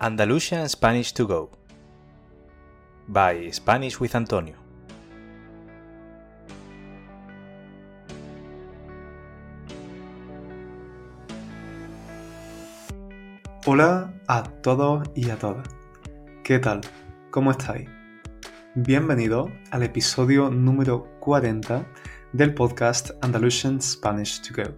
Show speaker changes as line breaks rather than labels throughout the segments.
Andalusian Spanish to Go by Spanish with Antonio.
Hola a todos y a todas. ¿Qué tal? ¿Cómo estáis? Bienvenido al episodio número 40 del podcast Andalusian Spanish to Go,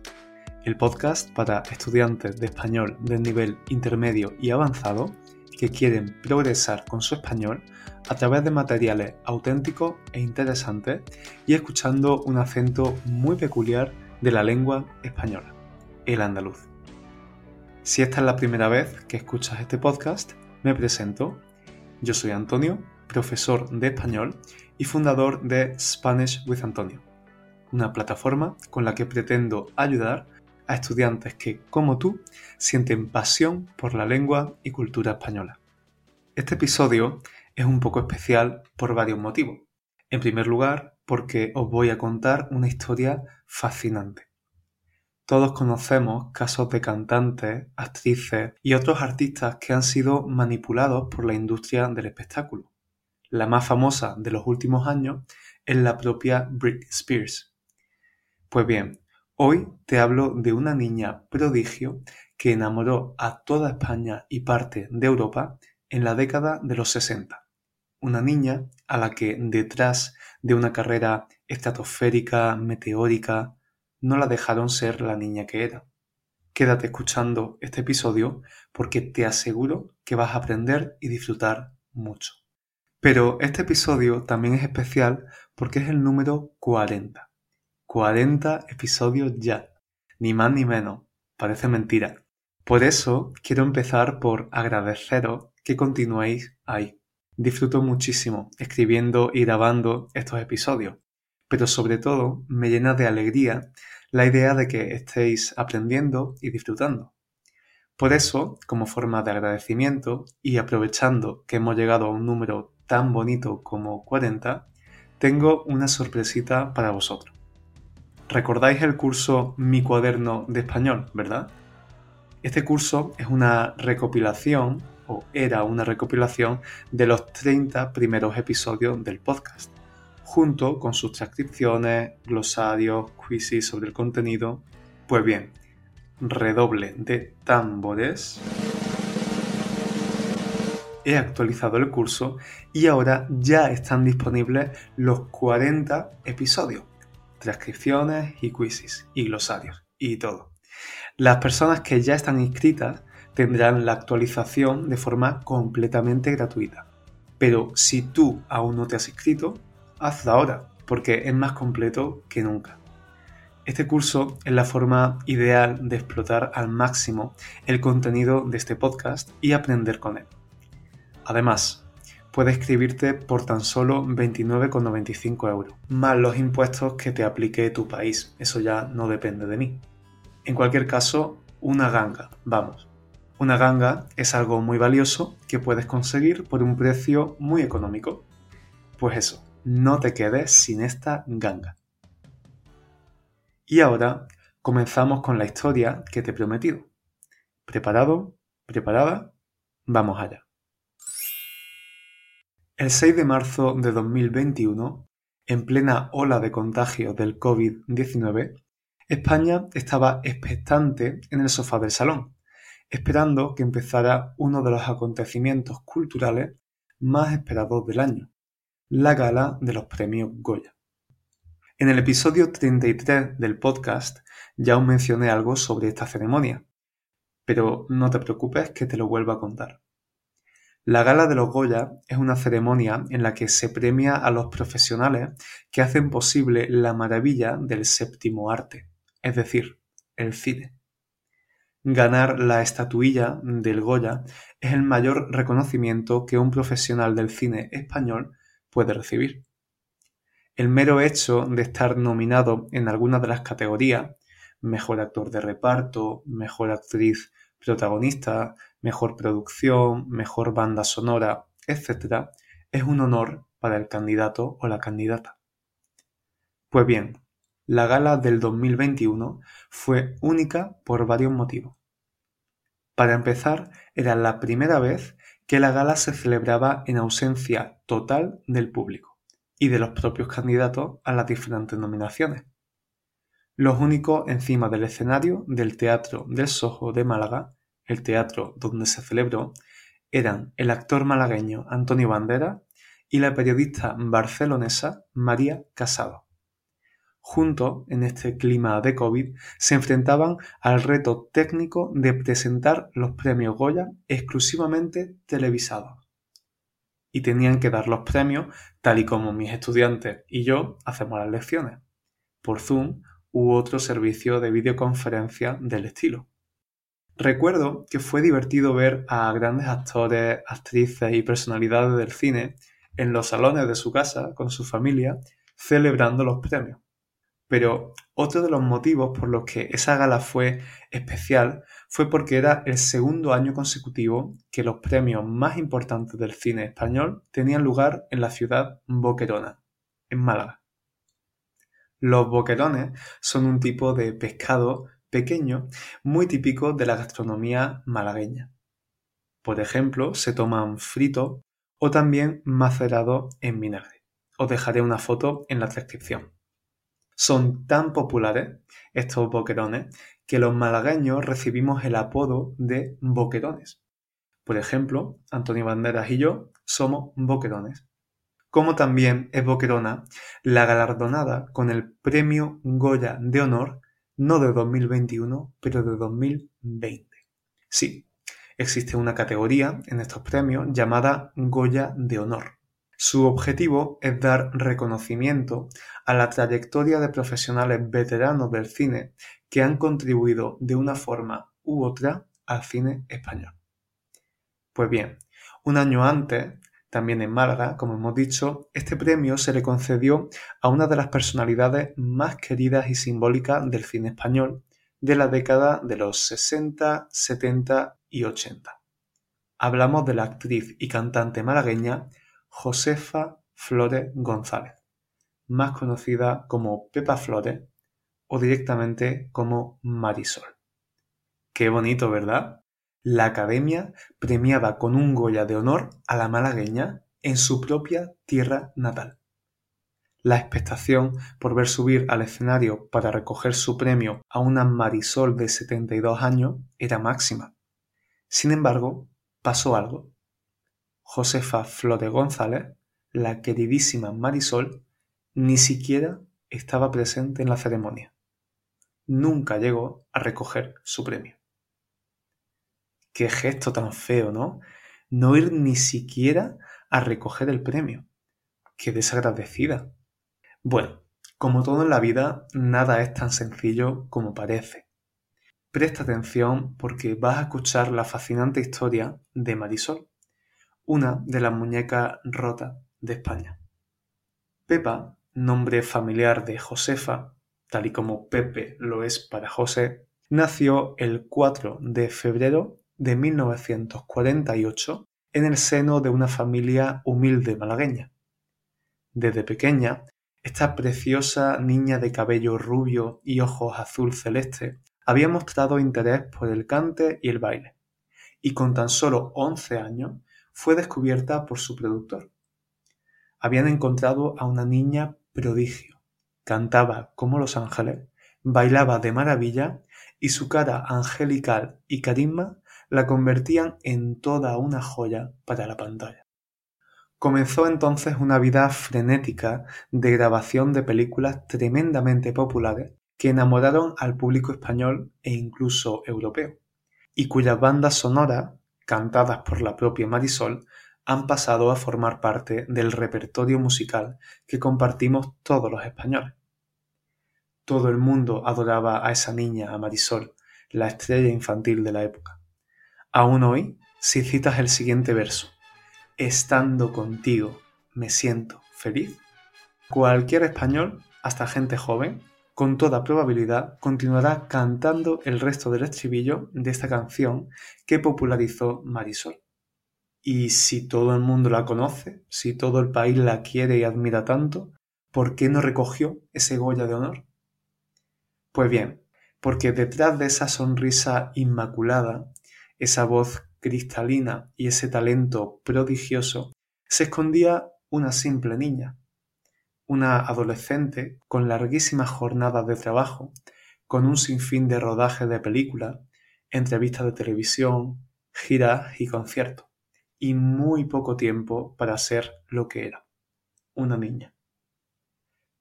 el podcast para estudiantes de español de nivel intermedio y avanzado que quieren progresar con su español a través de materiales auténticos e interesantes y escuchando un acento muy peculiar de la lengua española, el andaluz. Si esta es la primera vez que escuchas este podcast, me presento. Yo soy Antonio, profesor de español y fundador de Spanish with Antonio, una plataforma con la que pretendo ayudar a estudiantes que, como tú, sienten pasión por la lengua y cultura española. Este episodio es un poco especial por varios motivos. En primer lugar, porque os voy a contar una historia fascinante. Todos conocemos casos de cantantes, actrices y otros artistas que han sido manipulados por la industria del espectáculo. La más famosa de los últimos años es la propia Britney Spears. Pues bien, hoy te hablo de una niña prodigio que enamoró a toda España y parte de Europa en la década de los 60. Una niña a la que detrás de una carrera estratosférica, meteórica, no la dejaron ser la niña que era. Quédate escuchando este episodio porque te aseguro que vas a aprender y disfrutar mucho. Pero este episodio también es especial porque es el número 40. 40 episodios ya. Ni más ni menos. Parece mentira. Por eso quiero empezar por agradeceros que continuéis ahí. Disfruto muchísimo escribiendo y grabando estos episodios, pero sobre todo me llena de alegría la idea de que estéis aprendiendo y disfrutando. Por eso, como forma de agradecimiento y aprovechando que hemos llegado a un número tan bonito como 40, tengo una sorpresita para vosotros. ¿Recordáis el curso Mi cuaderno de español, verdad? Este curso es una recopilación, o era una recopilación, de los 30 primeros episodios del podcast, junto con sus transcripciones, glosarios, quizzes sobre el contenido. Pues bien, redoble de tambores he actualizado el curso y ahora ya están disponibles los 40 episodios, transcripciones y quizzes y glosarios y todo. Las personas que ya están inscritas tendrán la actualización de forma completamente gratuita. Pero si tú aún no te has inscrito, hazlo ahora, porque es más completo que nunca. Este curso es la forma ideal de explotar al máximo el contenido de este podcast y aprender con él. Además, puedes inscribirte por tan solo 29,95 euros, más los impuestos que te aplique tu país. Eso ya no depende de mí. En cualquier caso, una ganga, vamos. Una ganga es algo muy valioso que puedes conseguir por un precio muy económico. Pues eso, no te quedes sin esta ganga. Y ahora comenzamos con la historia que te he prometido. ¿Preparado? ¿Preparada? Vamos allá. El 6 de marzo de 2021, en plena ola de contagio del COVID-19, España estaba expectante en el sofá del salón, esperando que empezara uno de los acontecimientos culturales más esperados del año, la gala de los premios Goya. En el episodio 33 del podcast ya os mencioné algo sobre esta ceremonia, pero no te preocupes que te lo vuelvo a contar. La Gala de los Goya es una ceremonia en la que se premia a los profesionales que hacen posible la maravilla del séptimo arte, es decir, el cine. Ganar la estatuilla del Goya es el mayor reconocimiento que un profesional del cine español puede recibir. El mero hecho de estar nominado en alguna de las categorías, mejor actor de reparto, mejor actriz protagonista, mejor producción, mejor banda sonora, etc., es un honor para el candidato o la candidata. Pues bien, la gala del 2021 fue única por varios motivos. Para empezar, era la primera vez que la gala se celebraba en ausencia total del público y de los propios candidatos a las diferentes nominaciones. Los únicos encima del escenario del Teatro del Sojo de Málaga, el teatro donde se celebró, eran el actor malagueño Antonio Bandera y la periodista barcelonesa María Casado. Juntos, en este clima de COVID, se enfrentaban al reto técnico de presentar los premios Goya exclusivamente televisados. Y tenían que dar los premios tal y como mis estudiantes y yo hacemos las lecciones, por Zoom u otro servicio de videoconferencia del estilo. Recuerdo que fue divertido ver a grandes actores, actrices y personalidades del cine en los salones de su casa con su familia celebrando los premios. Pero otro de los motivos por los que esa gala fue especial fue porque era el segundo año consecutivo que los premios más importantes del cine español tenían lugar en la ciudad boquerona, en Málaga. Los boquerones son un tipo de pescado pequeño muy típico de la gastronomía malagueña. Por ejemplo, se toman fritos o también macerados en vinagre. Os dejaré una foto en la descripción. Son tan populares estos boquerones que los malagueños recibimos el apodo de boquerones. Por ejemplo, Antonio Banderas y yo somos boquerones. Como también es boquerona la galardonada con el Premio Goya de Honor, no de 2021, pero de 2020. Sí, existe una categoría en estos premios llamada Goya de Honor. Su objetivo es dar reconocimiento a la trayectoria de profesionales veteranos del cine que han contribuido de una forma u otra al cine español. Pues bien, un año antes, también en Málaga, como hemos dicho, este premio se le concedió a una de las personalidades más queridas y simbólicas del cine español de la década de los 60, 70 y 80. Hablamos de la actriz y cantante malagueña Josefa Flores González, más conocida como Pepa Flores o directamente como Marisol. Qué bonito, ¿verdad? La Academia premiaba con un Goya de honor a la malagueña en su propia tierra natal. La expectación por ver subir al escenario para recoger su premio a una Marisol de 72 años era máxima. Sin embargo, pasó algo. Josefa Flores González, la queridísima Marisol, ni siquiera estaba presente en la ceremonia. Nunca llegó a recoger su premio. Qué gesto tan feo, ¿no? No ir ni siquiera a recoger el premio. Qué desagradecida. Bueno, como todo en la vida, nada es tan sencillo como parece. Presta atención porque vas a escuchar la fascinante historia de Marisol una de las muñecas rotas de España. Pepa, nombre familiar de Josefa, tal y como Pepe lo es para José, nació el 4 de febrero de 1948 en el seno de una familia humilde malagueña. Desde pequeña, esta preciosa niña de cabello rubio y ojos azul celeste había mostrado interés por el cante y el baile, y con tan solo 11 años fue descubierta por su productor. Habían encontrado a una niña prodigio. Cantaba como los ángeles, bailaba de maravilla y su cara angelical y carisma la convertían en toda una joya para la pantalla. Comenzó entonces una vida frenética de grabación de películas tremendamente populares que enamoraron al público español e incluso europeo, y cuyas bandas sonoras cantadas por la propia Marisol, han pasado a formar parte del repertorio musical que compartimos todos los españoles. Todo el mundo adoraba a esa niña, a Marisol, la estrella infantil de la época. Aún hoy, si citas el siguiente verso, Estando contigo me siento feliz, cualquier español, hasta gente joven, con toda probabilidad continuará cantando el resto del estribillo de esta canción que popularizó Marisol. Y si todo el mundo la conoce, si todo el país la quiere y admira tanto, ¿por qué no recogió ese Goya de honor? Pues bien, porque detrás de esa sonrisa inmaculada esa voz cristalina y ese talento prodigioso, se escondía una simple niña, una adolescente con larguísimas jornadas de trabajo, con un sinfín de rodaje de películas, entrevistas de televisión, giras y conciertos, y muy poco tiempo para ser lo que era, una niña.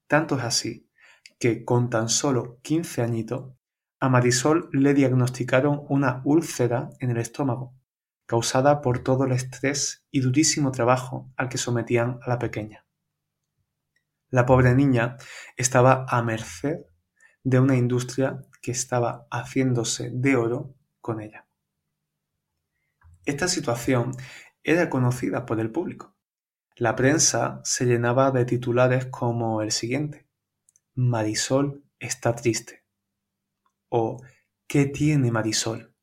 Tanto es así que con tan solo 15 añitos, a Marisol le diagnosticaron una úlcera en el estómago, causada por todo el estrés y durísimo trabajo al que sometían a la pequeña. La pobre niña estaba a merced de una industria que estaba haciéndose de oro con ella. Esta situación era conocida por el público. La prensa se llenaba de titulares como el siguiente. Marisol está triste. O ¿qué tiene Marisol?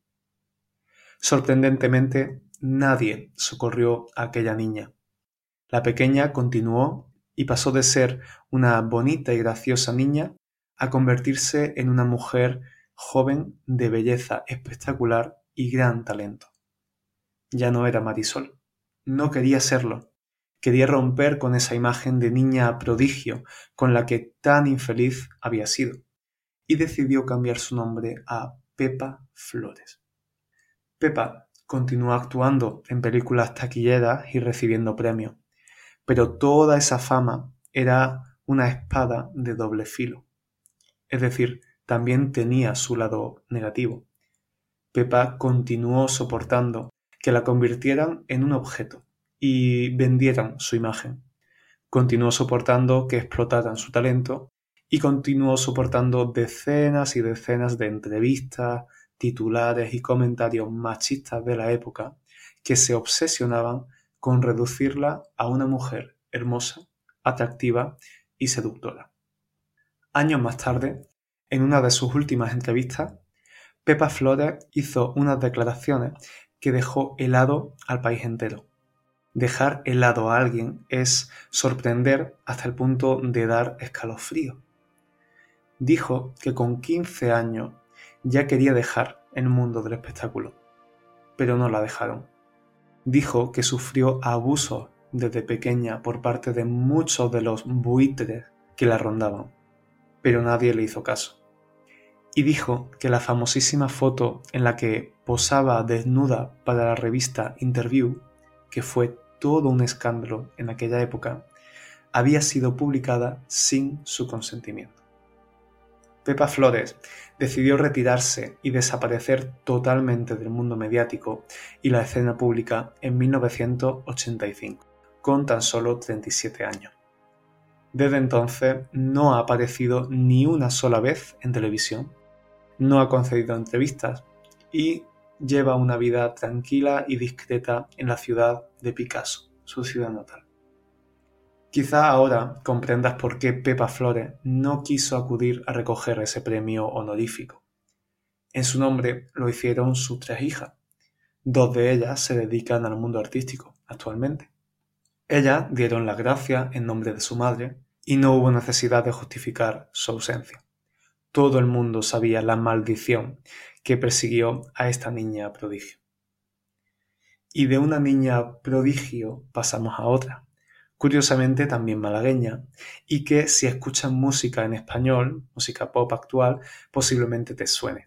Sorprendentemente, nadie socorrió a aquella niña. La pequeña continuó y pasó de ser una bonita y graciosa niña a convertirse en una mujer joven de belleza espectacular y gran talento. Ya no era Marisol. No quería serlo. Quería romper con esa imagen de niña prodigio con la que tan infeliz había sido, y decidió cambiar su nombre a Pepa Flores. Pepa continuó actuando en películas taquilleras y recibiendo premios, pero toda esa fama era una espada de doble filo. Es decir, también tenía su lado negativo. Pepa continuó soportando que la convirtieran en un objeto y vendieran su imagen. Continuó soportando que explotaran su talento y continuó soportando decenas y decenas de entrevistas, titulares y comentarios machistas de la época que se obsesionaban con reducirla a una mujer hermosa, atractiva y seductora. Años más tarde, en una de sus últimas entrevistas, Pepa Flores hizo unas declaraciones que dejó helado al país entero. Dejar helado a alguien es sorprender hasta el punto de dar escalofrío. Dijo que con 15 años ya quería dejar el mundo del espectáculo, pero no la dejaron. Dijo que sufrió abusos desde pequeña por parte de muchos de los buitres que la rondaban, pero nadie le hizo caso. Y dijo que la famosísima foto en la que posaba desnuda para la revista Interview, que fue todo un escándalo en aquella época, había sido publicada sin su consentimiento. Pepa Flores decidió retirarse y desaparecer totalmente del mundo mediático y la escena pública en 1985, con tan solo 37 años. Desde entonces no ha aparecido ni una sola vez en televisión, no ha concedido entrevistas y lleva una vida tranquila y discreta en la ciudad de Picasso, su ciudad natal. Quizá ahora comprendas por qué Pepa Flores no quiso acudir a recoger ese premio honorífico. En su nombre lo hicieron sus tres hijas. Dos de ellas se dedican al mundo artístico actualmente. Ellas dieron las gracias en nombre de su madre y no hubo necesidad de justificar su ausencia. Todo el mundo sabía la maldición que persiguió a esta niña prodigio. Y de una niña prodigio pasamos a otra curiosamente también malagueña, y que si escuchas música en español, música pop actual, posiblemente te suene.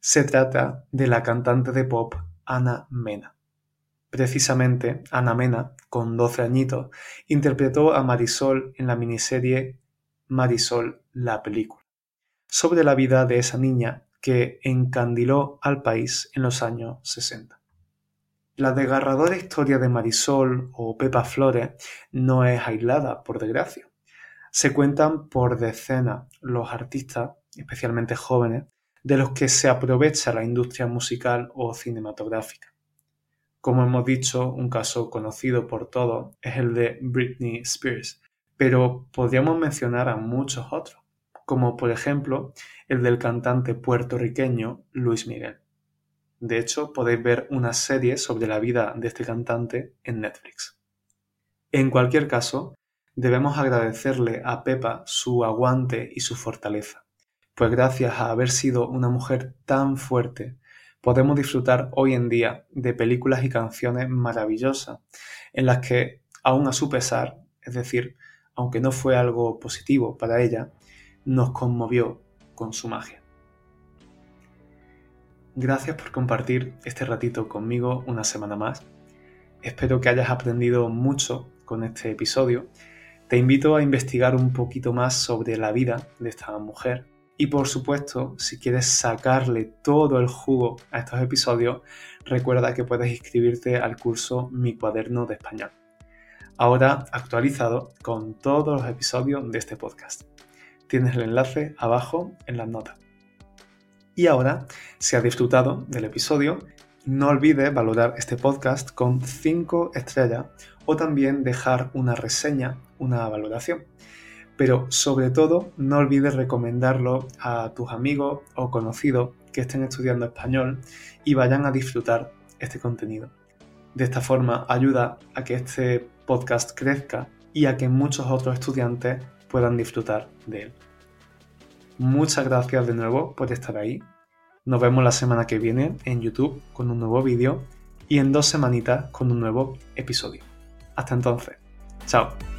Se trata de la cantante de pop Ana Mena. Precisamente, Ana Mena, con 12 añitos, interpretó a Marisol en la miniserie Marisol la película, sobre la vida de esa niña que encandiló al país en los años 60. La desgarradora historia de Marisol o Pepa Flores no es aislada, por desgracia. Se cuentan por decenas los artistas, especialmente jóvenes, de los que se aprovecha la industria musical o cinematográfica. Como hemos dicho, un caso conocido por todos es el de Britney Spears, pero podríamos mencionar a muchos otros, como por ejemplo el del cantante puertorriqueño Luis Miguel. De hecho, podéis ver una serie sobre la vida de este cantante en Netflix. En cualquier caso, debemos agradecerle a Pepa su aguante y su fortaleza, pues gracias a haber sido una mujer tan fuerte, podemos disfrutar hoy en día de películas y canciones maravillosas en las que, aún a su pesar, es decir, aunque no fue algo positivo para ella, nos conmovió con su magia. Gracias por compartir este ratito conmigo una semana más. Espero que hayas aprendido mucho con este episodio. Te invito a investigar un poquito más sobre la vida de esta mujer y por supuesto, si quieres sacarle todo el jugo a estos episodios, recuerda que puedes inscribirte al curso Mi cuaderno de español. Ahora actualizado con todos los episodios de este podcast. Tienes el enlace abajo en las notas. Y ahora, si has disfrutado del episodio, no olvides valorar este podcast con 5 estrellas o también dejar una reseña, una valoración pero sobre todo no olvides recomendarlo a tus amigos o conocidos que estén estudiando español y vayan a disfrutar este contenido. De esta forma ayuda a que este podcast crezca y a que muchos otros estudiantes puedan disfrutar de él. Muchas gracias de nuevo por estar ahí. Nos vemos la semana que viene en YouTube con un nuevo vídeo y en dos semanitas con un nuevo episodio. Hasta entonces. Chao.